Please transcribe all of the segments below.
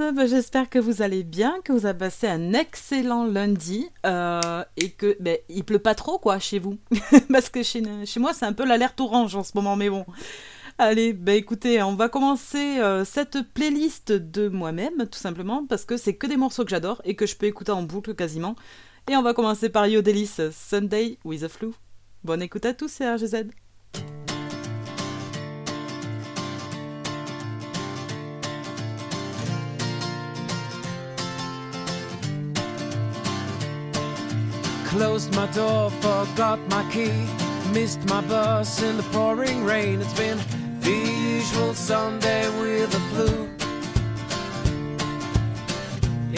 bah, j'espère que vous allez bien, que vous avez passé un excellent lundi euh, et que ben, il pleut pas trop quoi chez vous. Parce que chez, moi c'est un peu l'alerte orange en ce moment, mais bon. Allez, bah écoutez, on va commencer euh, cette playlist de moi-même, tout simplement, parce que c'est que des morceaux que j'adore et que je peux écouter en boucle quasiment. Et on va commencer par Yodelis, Sunday with a Flu. Bonne écoute à tous, c'est RGZ. Closed my door, forgot my key. Missed my bus in the pouring rain. It's been the usual Sunday with the flu.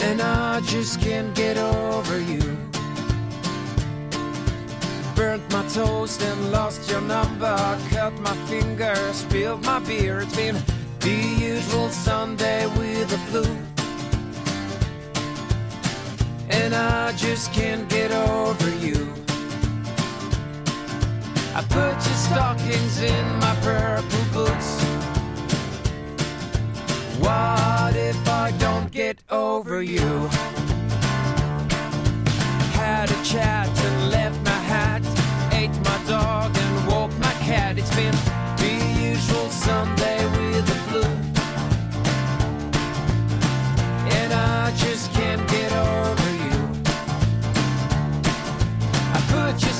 And I just can't get over you. Burnt my toast and lost your number. Cut my finger, spilled my beer. It's been the usual Sunday with the flu and I just can't get over you. I put your stockings in my purple boots. What if I don't get over you? Had a chat and left my hat, ate my dog and woke my cat. It's been the usual Sunday with the flu. And I just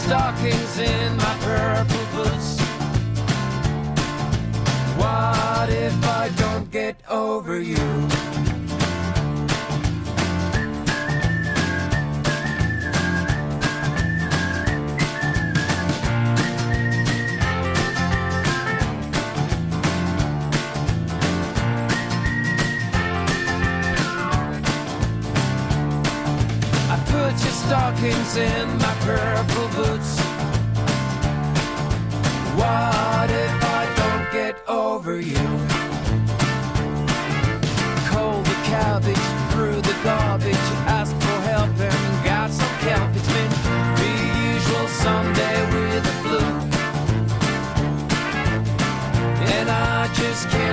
stockings in my purple boots. What if I don't get over you? Stockings in my purple boots. What if I don't get over you? Cold the cabbage, through the garbage, asked for help and got some help. It's been the usual Sunday with the flu. And I just can't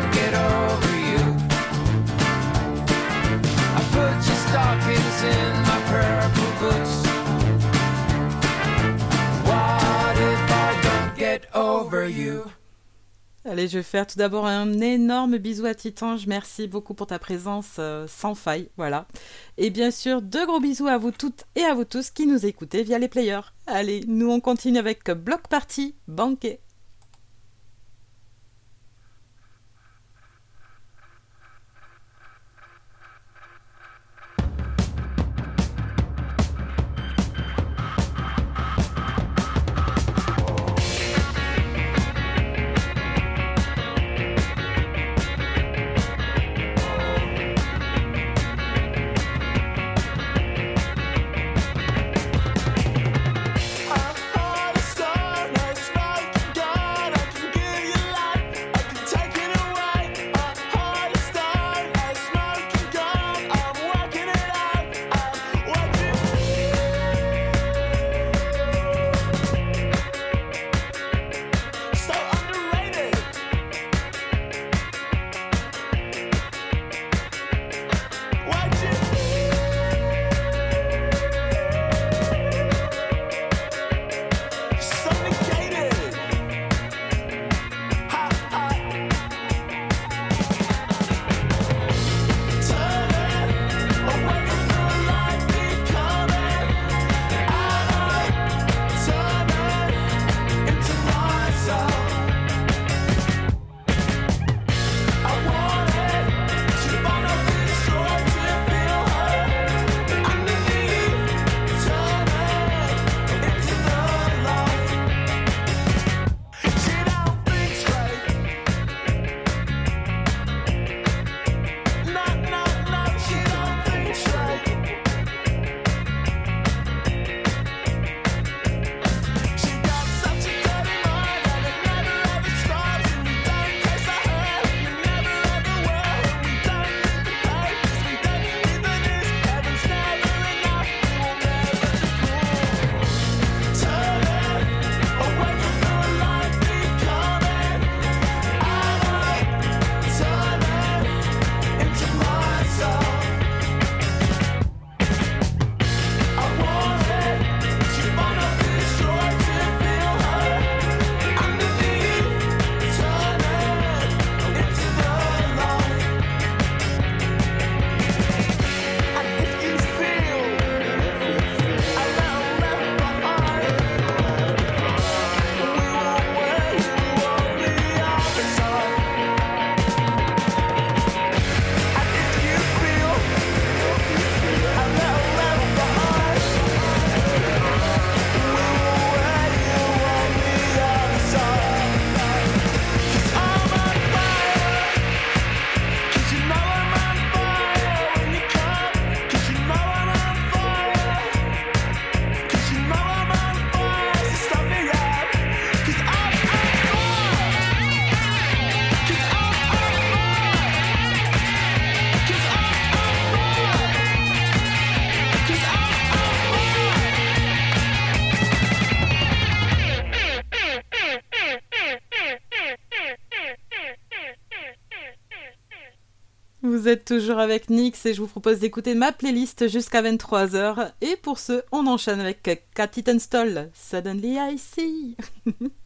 Allez, je vais faire tout d'abord un énorme bisou à Titange. Merci beaucoup pour ta présence euh, sans faille. Voilà. Et bien sûr, deux gros bisous à vous toutes et à vous tous qui nous écoutez via les players. Allez, nous on continue avec Block Party Banquet. Vous êtes toujours avec Nix et je vous propose d'écouter ma playlist jusqu'à 23h. Et pour ce, on enchaîne avec Cathy Tunstall, Suddenly I See.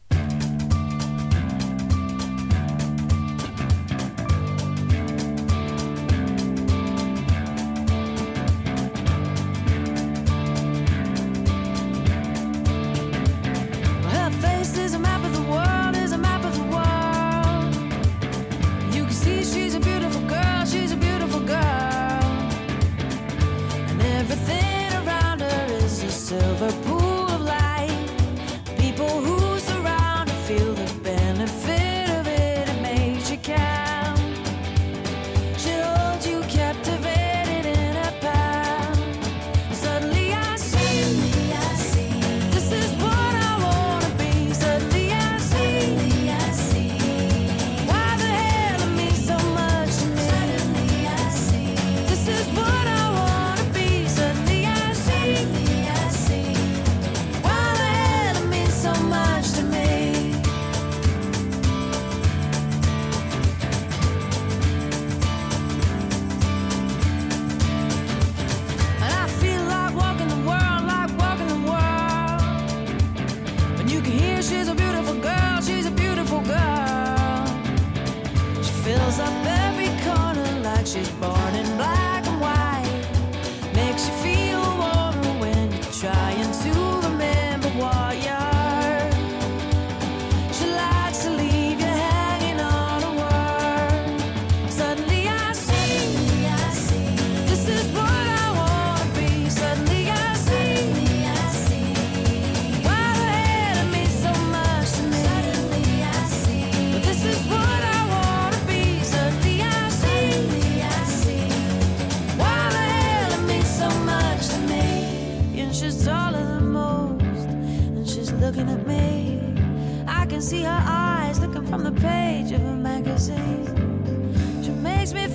makes me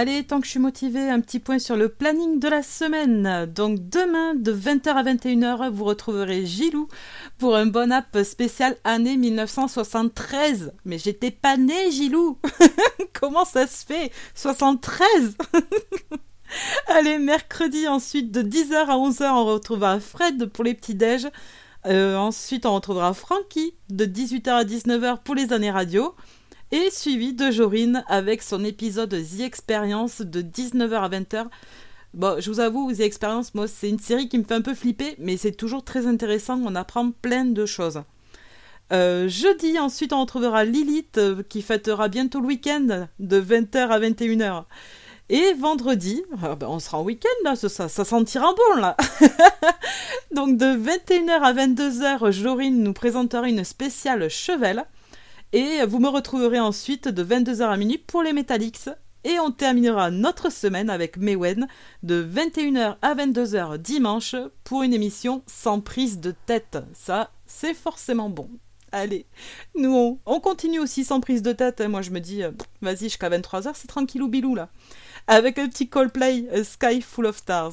Allez, tant que je suis motivée, un petit point sur le planning de la semaine. Donc demain, de 20h à 21h, vous retrouverez Gilou pour un bon app spécial année 1973. Mais j'étais pas née, Gilou Comment ça se fait? 73 Allez, mercredi ensuite, de 10h à 11h, on retrouvera Fred pour les petits déj. Euh, ensuite, on retrouvera Frankie de 18h à 19h pour les années radio et suivi de Jorine avec son épisode The Experience de 19h à 20h. Bon, je vous avoue, The Experience, moi, c'est une série qui me fait un peu flipper, mais c'est toujours très intéressant, on apprend plein de choses. Euh, jeudi, ensuite, on retrouvera Lilith euh, qui fêtera bientôt le week-end de 20h à 21h. Et vendredi, ah ben, on sera en week-end là, ça, ça sentira bon là. Donc de 21h à 22h, Jorine nous présentera une spéciale Chevelle. Et vous me retrouverez ensuite de 22h à minuit pour les Metallics. Et on terminera notre semaine avec Mewen de 21h à 22h dimanche pour une émission sans prise de tête. Ça, c'est forcément bon. Allez, nous on, continue aussi sans prise de tête. Moi je me dis, euh, vas-y jusqu'à 23h, c'est tranquillou bilou là. Avec un petit Coldplay, Sky Full of Stars.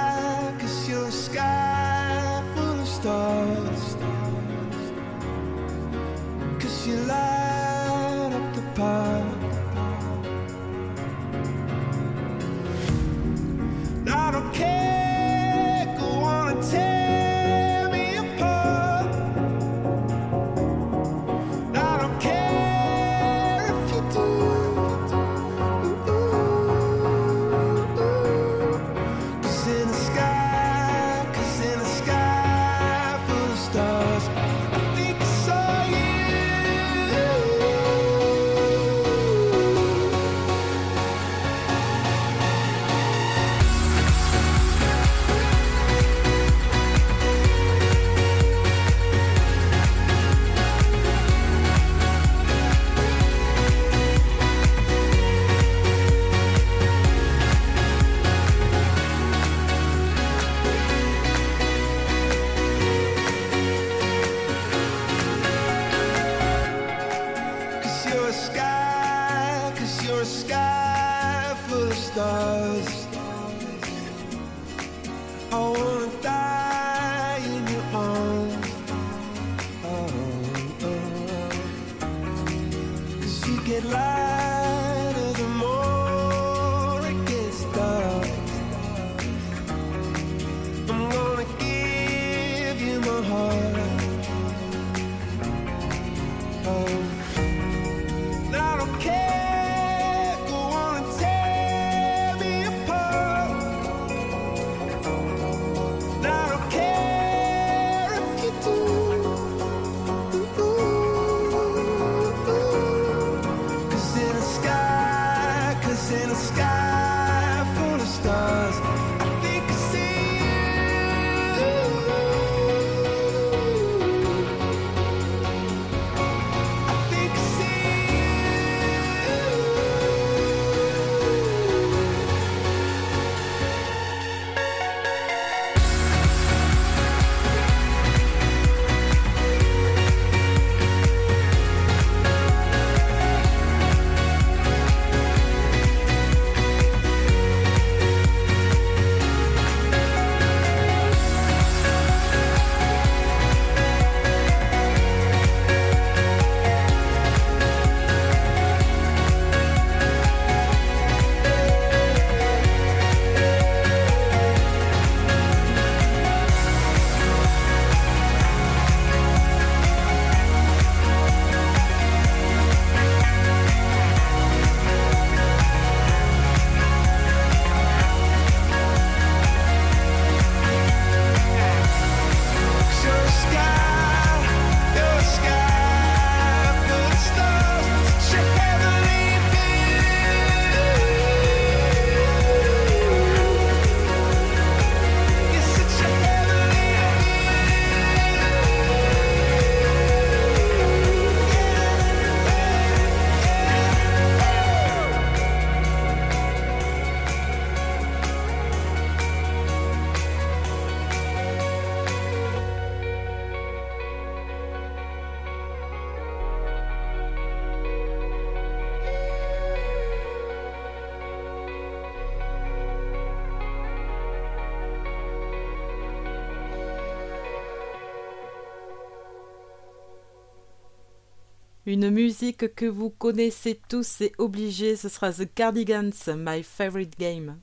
Une musique que vous connaissez tous et obligée, ce sera The Cardigans, My Favorite Game.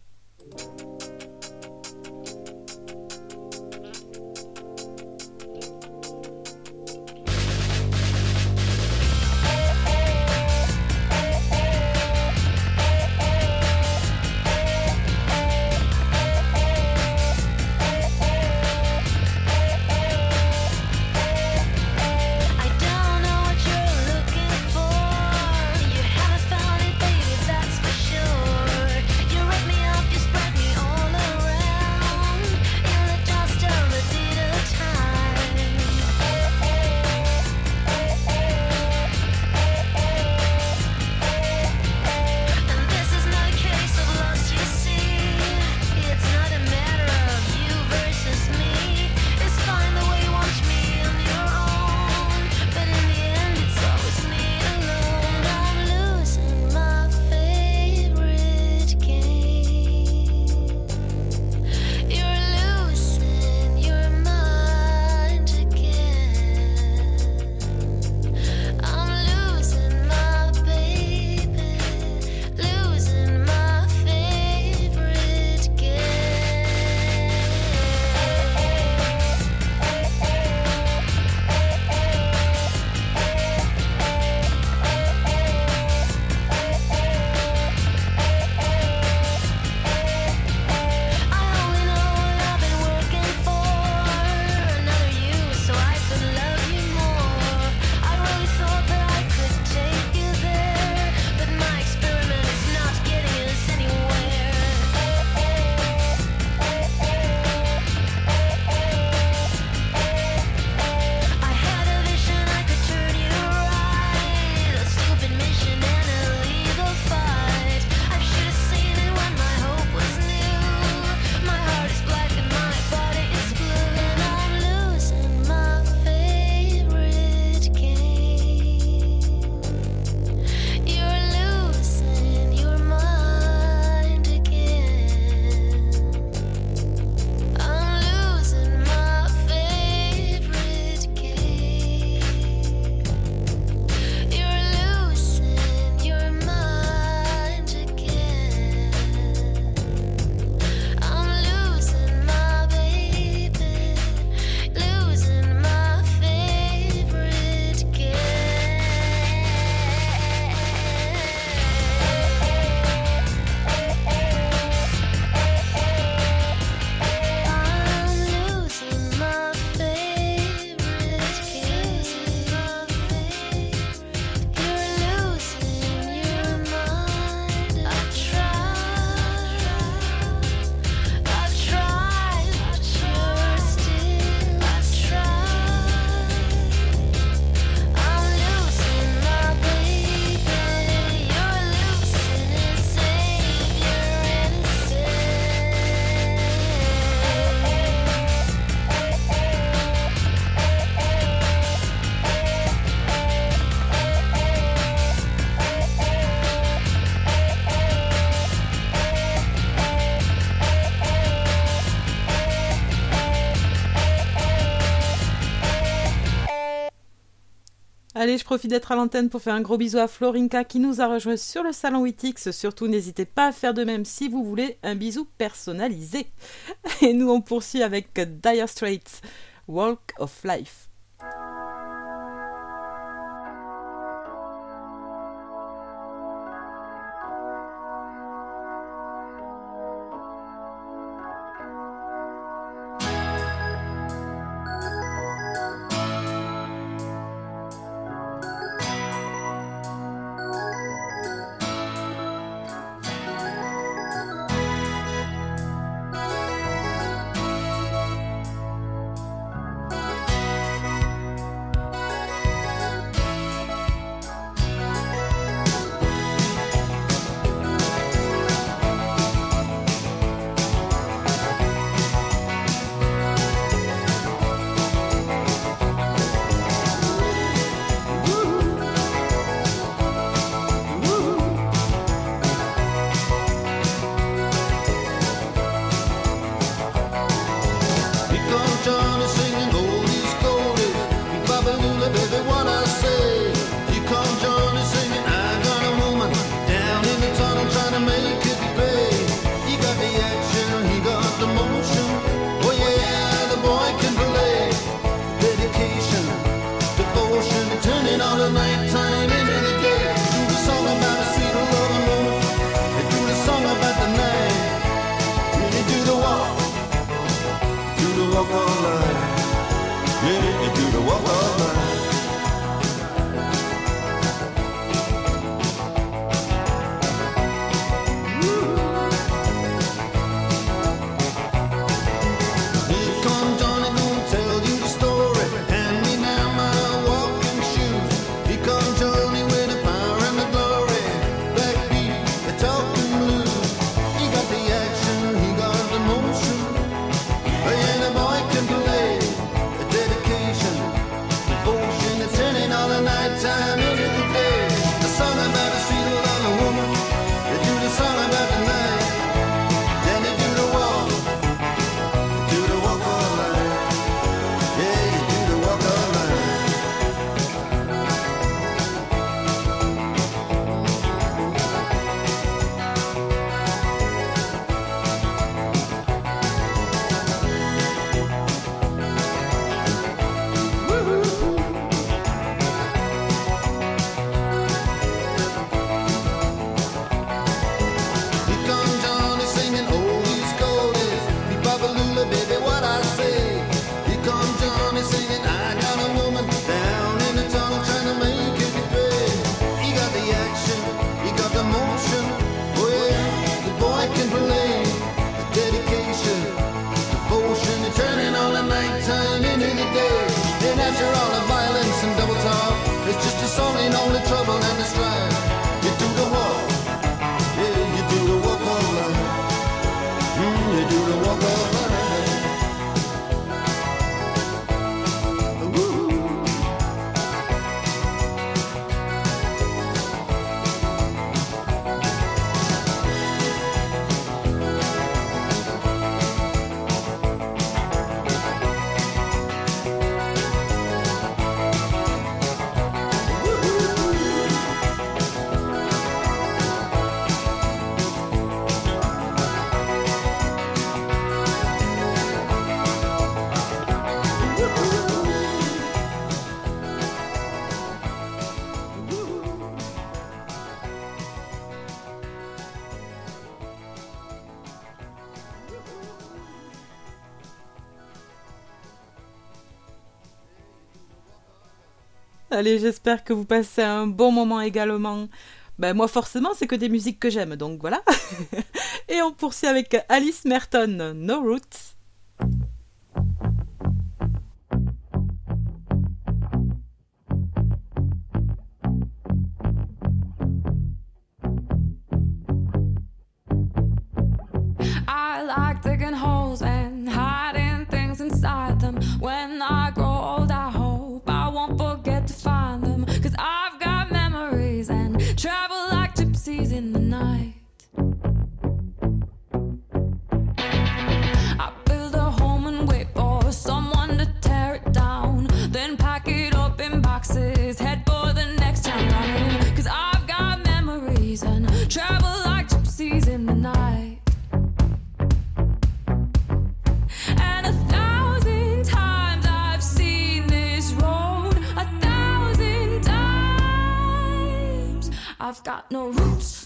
Allez, je profite d'être à l'antenne pour faire un gros bisou à Florinka qui nous a rejoint sur le salon Witix. Surtout, n'hésitez pas à faire de même si vous voulez un bisou personnalisé. Et nous, on poursuit avec Dire Straits, Walk of Life. Allez, j'espère que vous passez un bon moment également. Ben moi forcément c'est que des musiques que j'aime, donc voilà. Et on poursuit avec Alice Merton, No Roots. got no roots.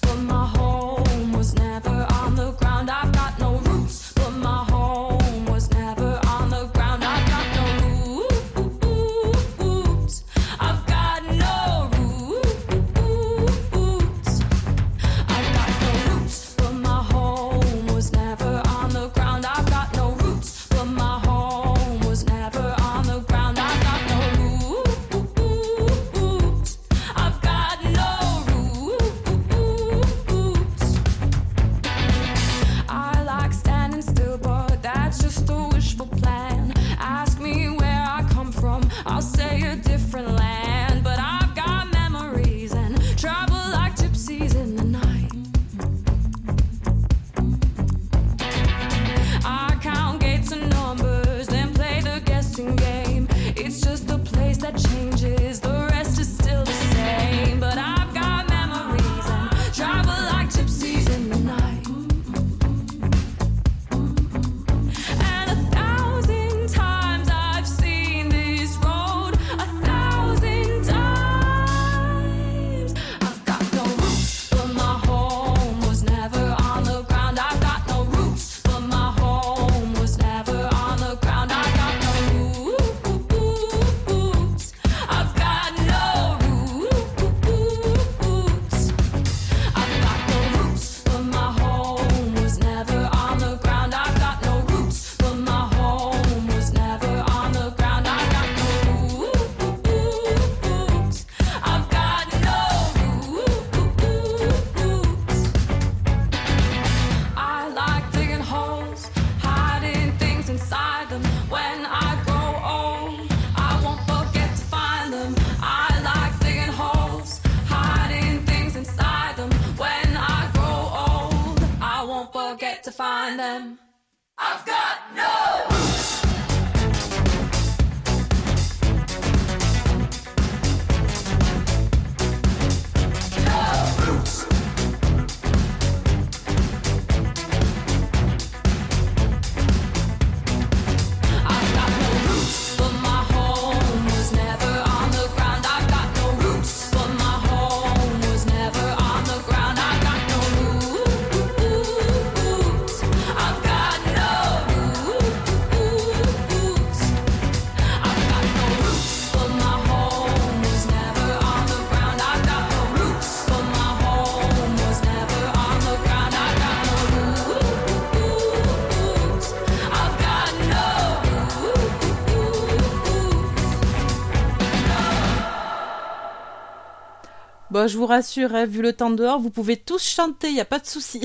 Bon, je vous rassure, hein, vu le temps dehors, vous pouvez tous chanter, il n'y a pas de souci.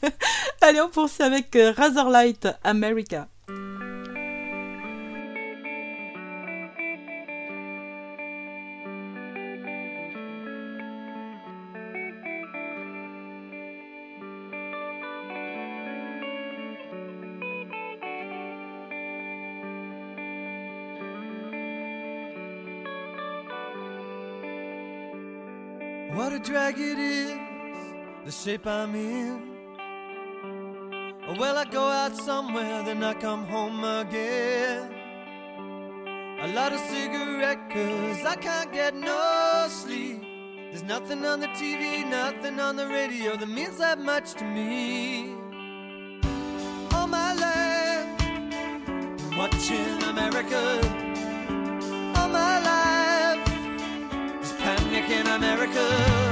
Allez, on poursuit avec euh, Razorlight America. Drag it is, the shape I'm in. Well, I go out somewhere, then I come home again. A lot of cigarette, cause I can't get no sleep. There's nothing on the TV, nothing on the radio that means that much to me. All my life, watching America. All my life, there's panic in America.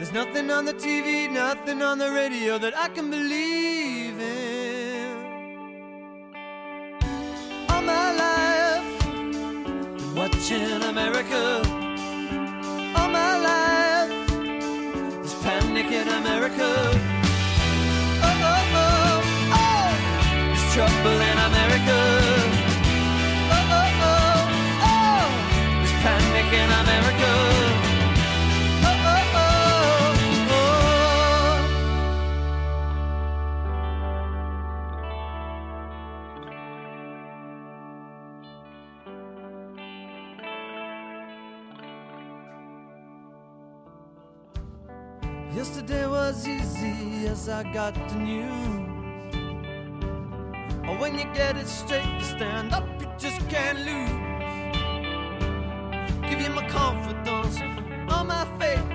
There's nothing on the TV, nothing on the radio that I can believe in. All my life, been watching America. All my life, there's panic in America. Oh, oh, oh, oh. There's trouble in America. Oh, oh, oh, oh. There's panic in America. I got the news. Or when you get it straight, you stand up, you just can't lose. Give you my confidence, all my faith.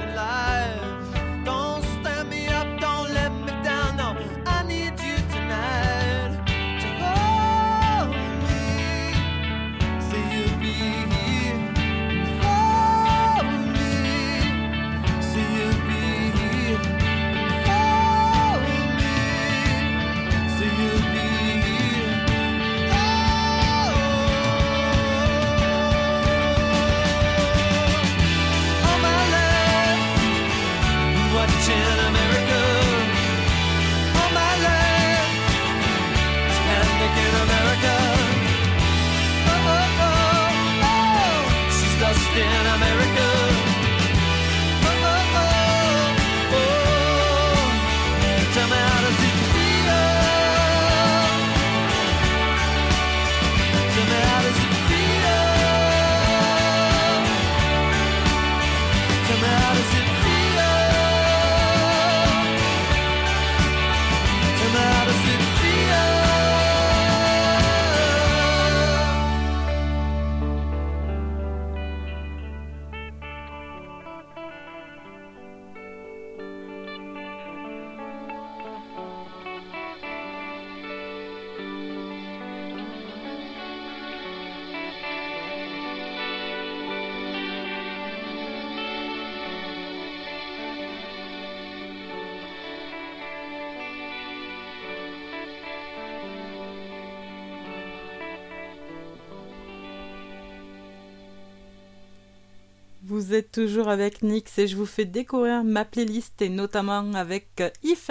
vous êtes toujours avec Nix et je vous fais découvrir ma playlist et notamment avec euh, If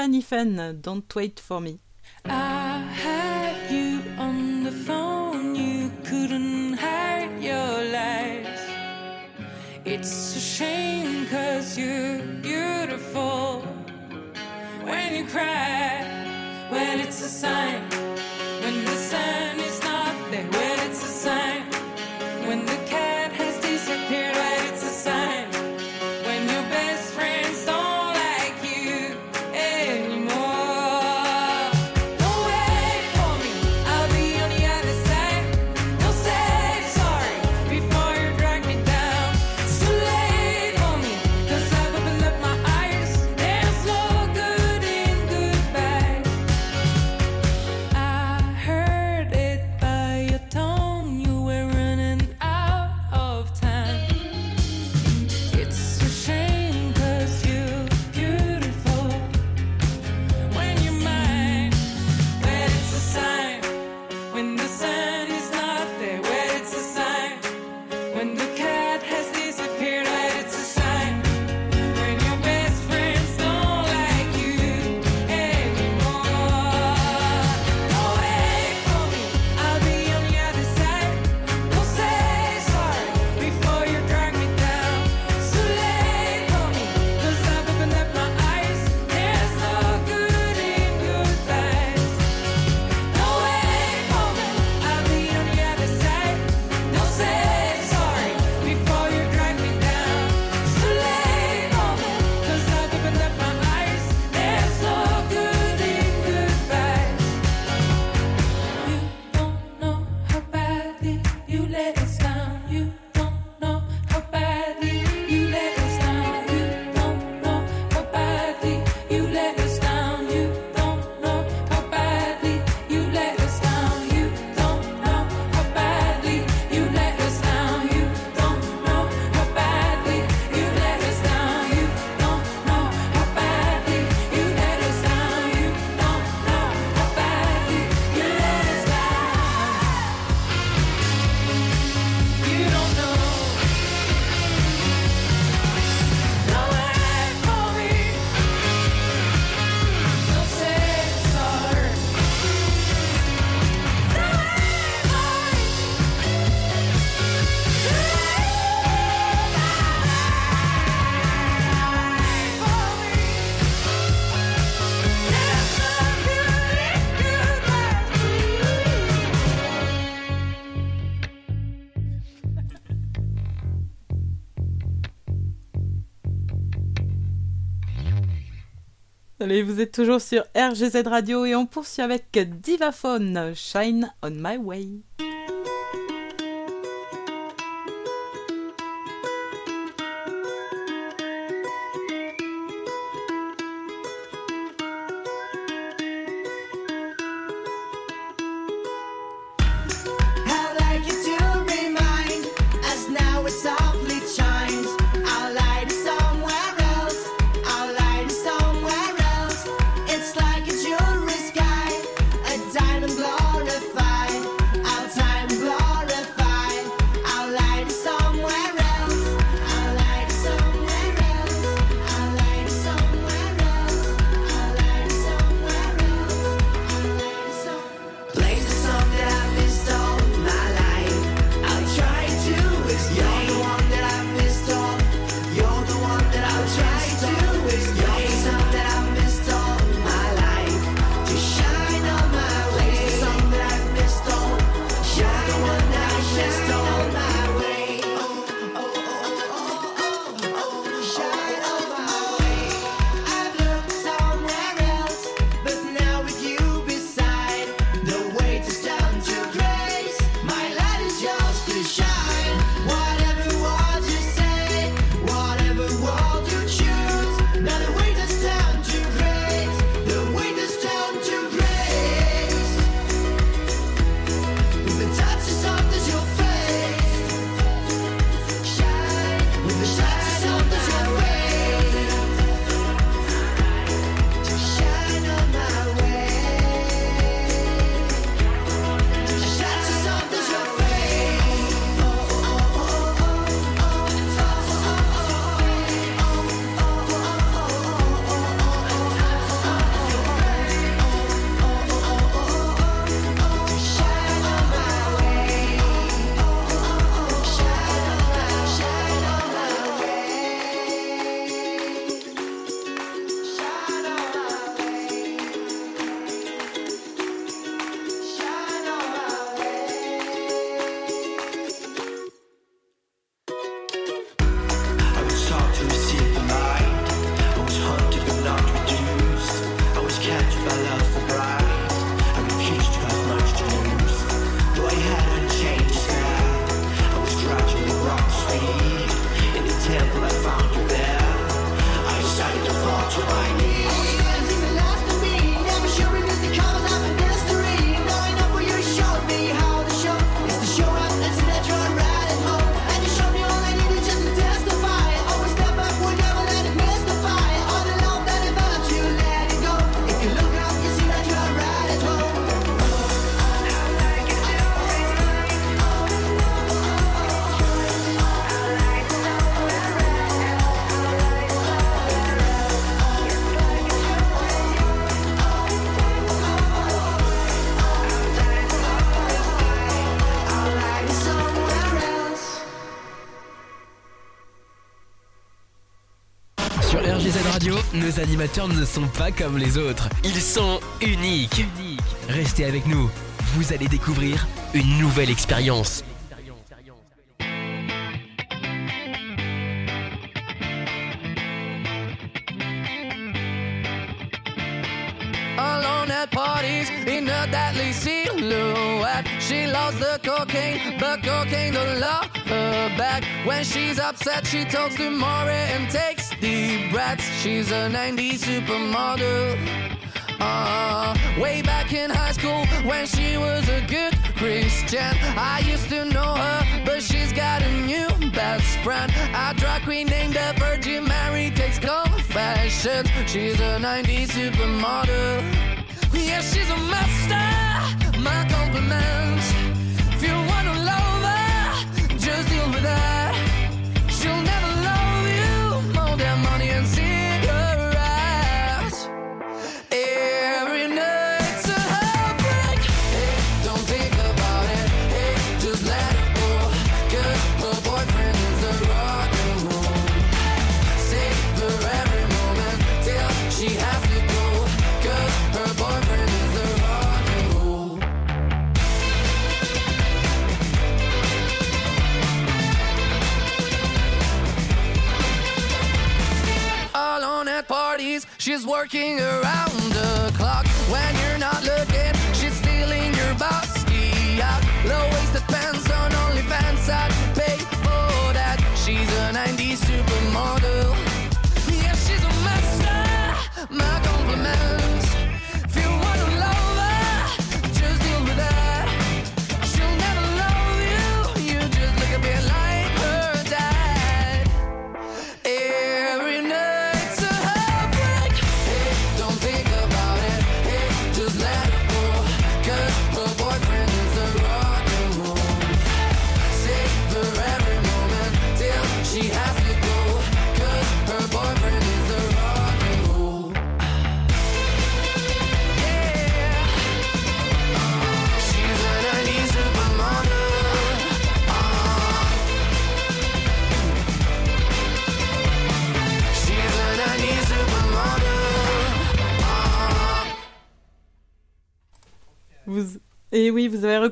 Don't Wait For Me. I had you on the phone. It's a shame you're beautiful. When you cry, well, it's a sign. Et vous êtes toujours sur RGZ Radio et on poursuit avec Divaphone, Shine on My Way. animateurs ne sont pas comme les autres. Ils sont uniques. Restez avec nous. Vous allez découvrir une nouvelle expérience. Alone at parties in a deadly silhouette. She loves the cocaine, but cocaine don't love her back. When she's upset, she talks to Maury and takes the Rats, She's a 90s supermodel. Uh, way back in high school when she was a good Christian, I used to know her, but she's got a new best friend. A drag queen named the Virgin Mary takes confessions. She's a 90s supermodel. Yeah, she's a master.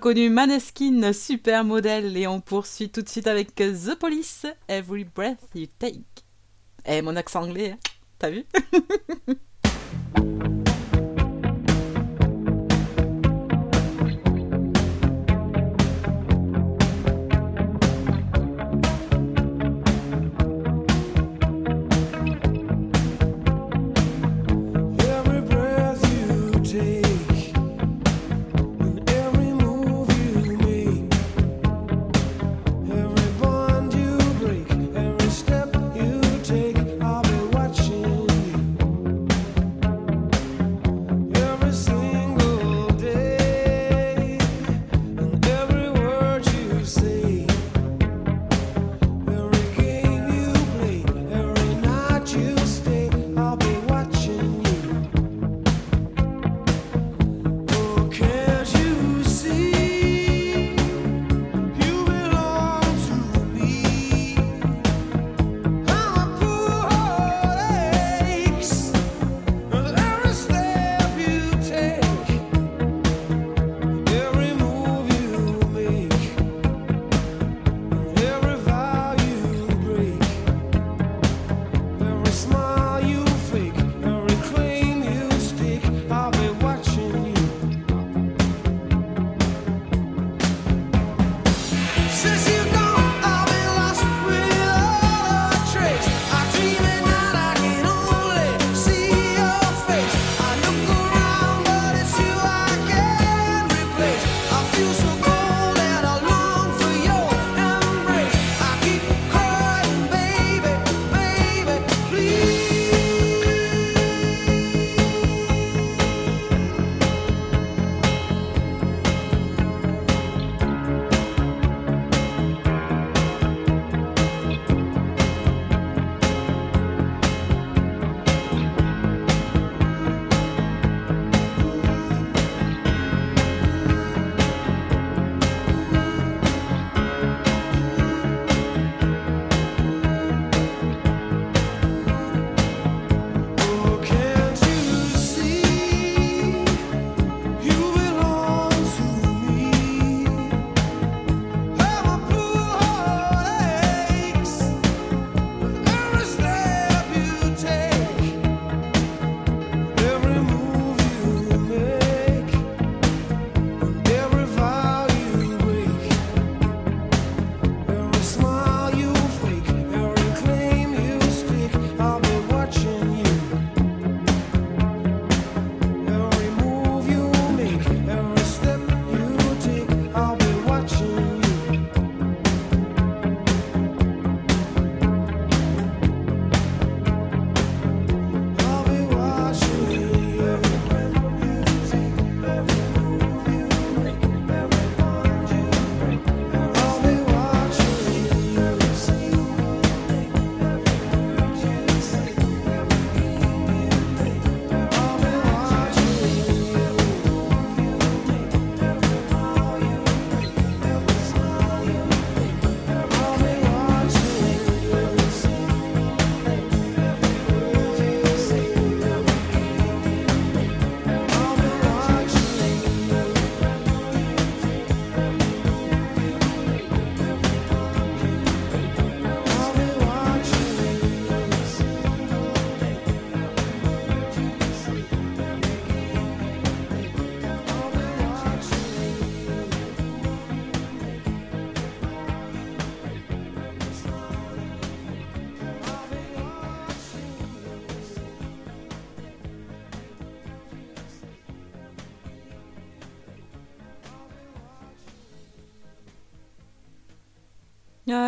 reconnu Maneskin Supermodel et on poursuit tout de suite avec The Police, Every Breath You Take. Eh, mon accent anglais, hein t'as vu?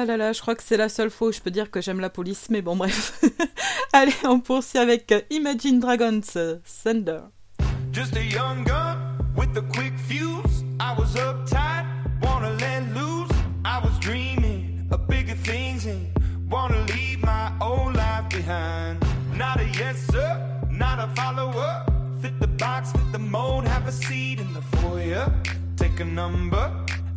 Ah je crois que c'est la seule fois où je peux dire que j'aime la police, mais bon, bref. Allez, on poursuit avec euh, Imagine Dragons, euh, Thunder. Just a young gun with a quick fuse. I was uptight, wanna let loose. I was dreaming of bigger things wanna leave my old life behind. Not a yes sir, not a follower. Fit the box, fit the mold, have a seat in the foyer. Take a number.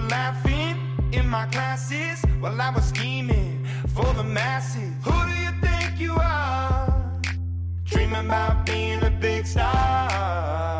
Were laughing in my classes while I was scheming for the masses. Who do you think you are? Dreaming about being a big star.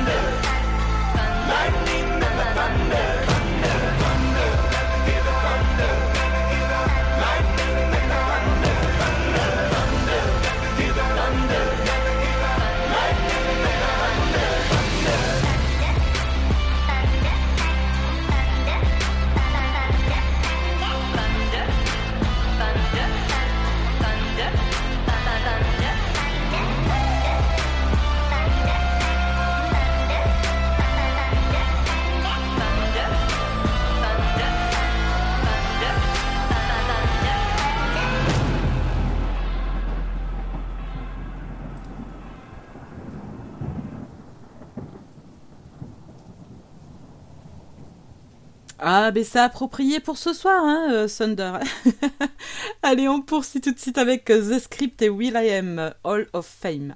Ah, ben c'est approprié pour ce soir, hein, euh, Thunder. Allez, on poursuit tout de suite avec euh, The Script et Will I Am, euh, Hall of Fame.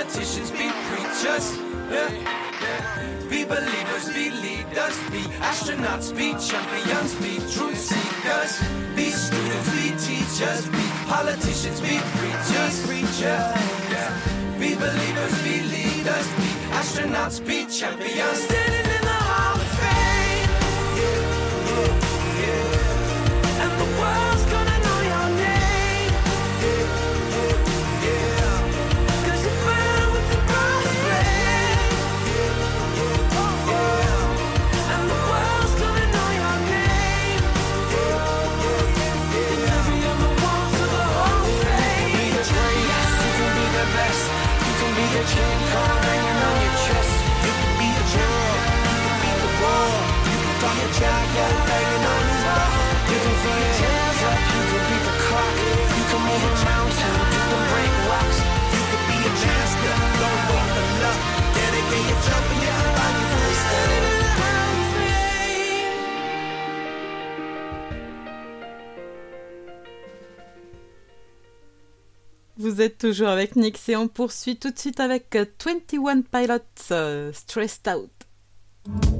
Politicians be preachers. Yeah. Be believers, be leaders, be astronauts, be champions, be truth seekers, be students, be teachers, be politicians, be preachers, preachers. Yeah. Be believers, be leaders, be astronauts, be champions. Can be the chain card hanging on your chest. You can be the you can be the. You can banging Vous êtes toujours avec Nix et on poursuit tout de suite avec euh, 21 Pilots euh, Stressed Out.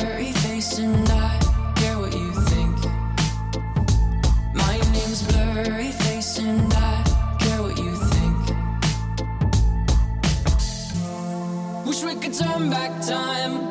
Wish we could turn back time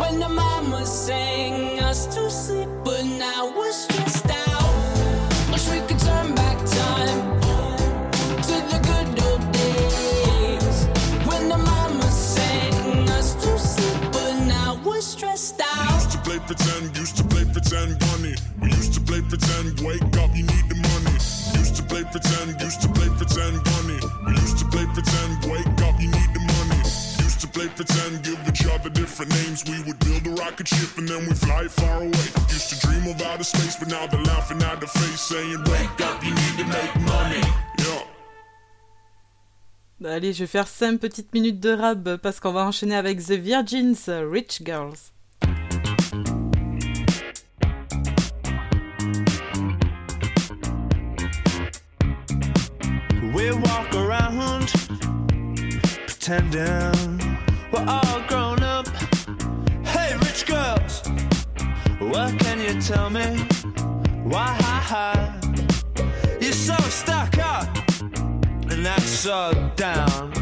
when the mama sang us to sleep, but now we're stressed out. Wish we could turn back time to the good old days when the mama sang us to sleep, but now we're stressed out. Used to play pretend, used to play pretend bunny. We used to play pretend, wake up, you need the money. Used to play pretend, used to play pretend bunny. We used to play pretend, wake up, you need the money. Used to play pretend, give other different names. We would build a rocket ship and then we fly far away. Used to dream of outer space, but now they're laughing at the face, saying, Wake up, you need to make money. Yeah. Allez, je vais faire 5 petites minutes de rab parce qu'on va enchaîner avec The Virgins, Rich Girls. We walk around pretending tell me why you're so stuck up and that's so down?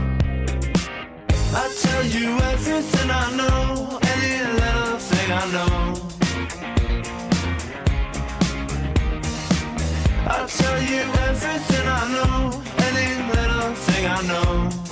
I tell you everything I know, any little thing I know. I'll tell you everything I know, any little thing I know.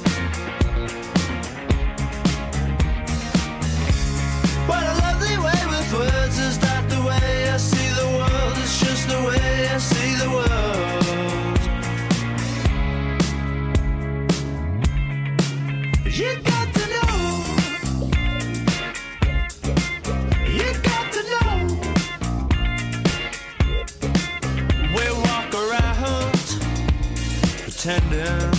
Pretending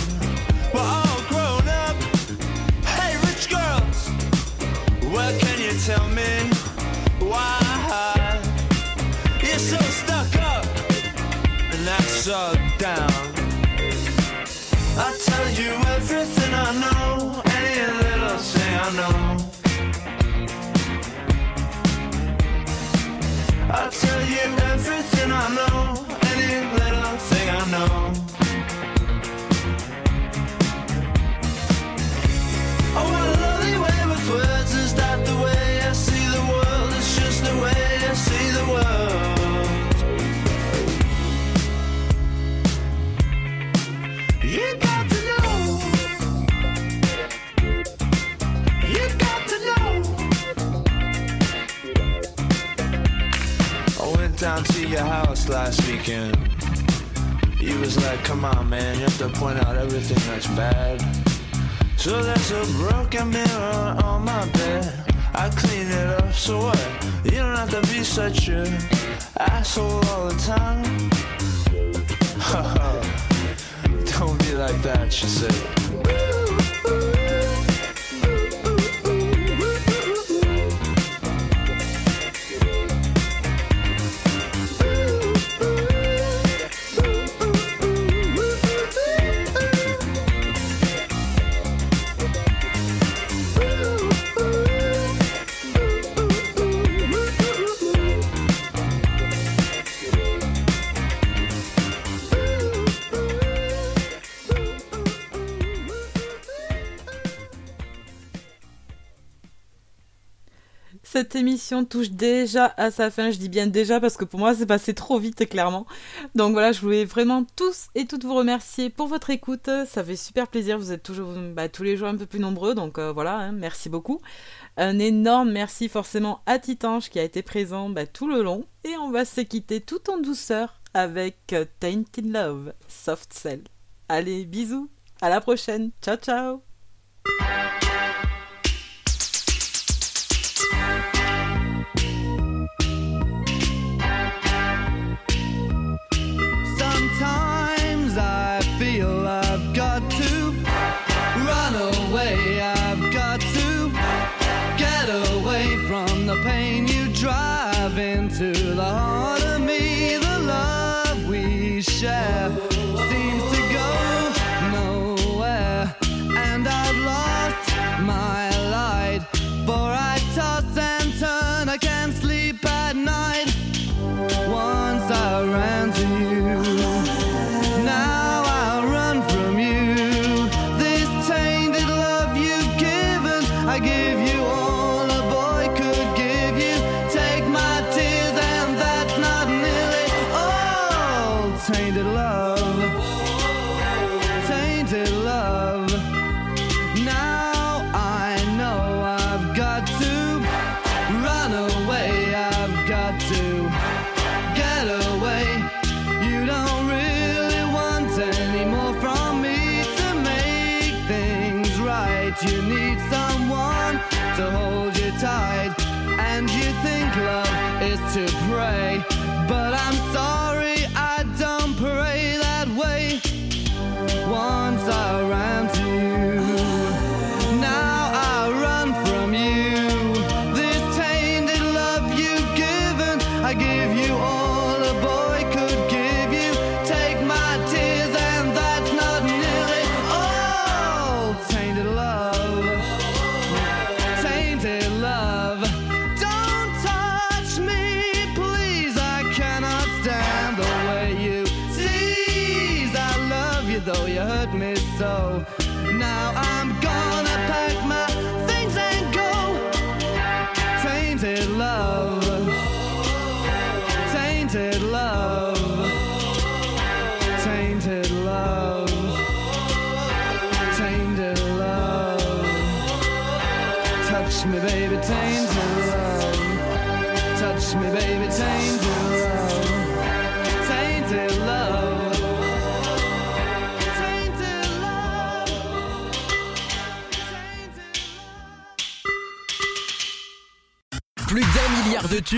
your house last weekend. You was like, come on, man, you have to point out everything that's bad. So there's a broken mirror on my bed. I clean it up, so what? You don't have to be such a asshole all the time. don't be like that, she said. Cette émission touche déjà à sa fin. Je dis bien déjà parce que pour moi, c'est passé trop vite, clairement. Donc voilà, je voulais vraiment tous et toutes vous remercier pour votre écoute. Ça fait super plaisir. Vous êtes toujours bah, tous les jours un peu plus nombreux. Donc euh, voilà, hein, merci beaucoup. Un énorme merci forcément à Titange qui a été présent bah, tout le long. Et on va se quitter tout en douceur avec euh, Tainted Love, Soft Cell. Allez, bisous. À la prochaine. Ciao, ciao.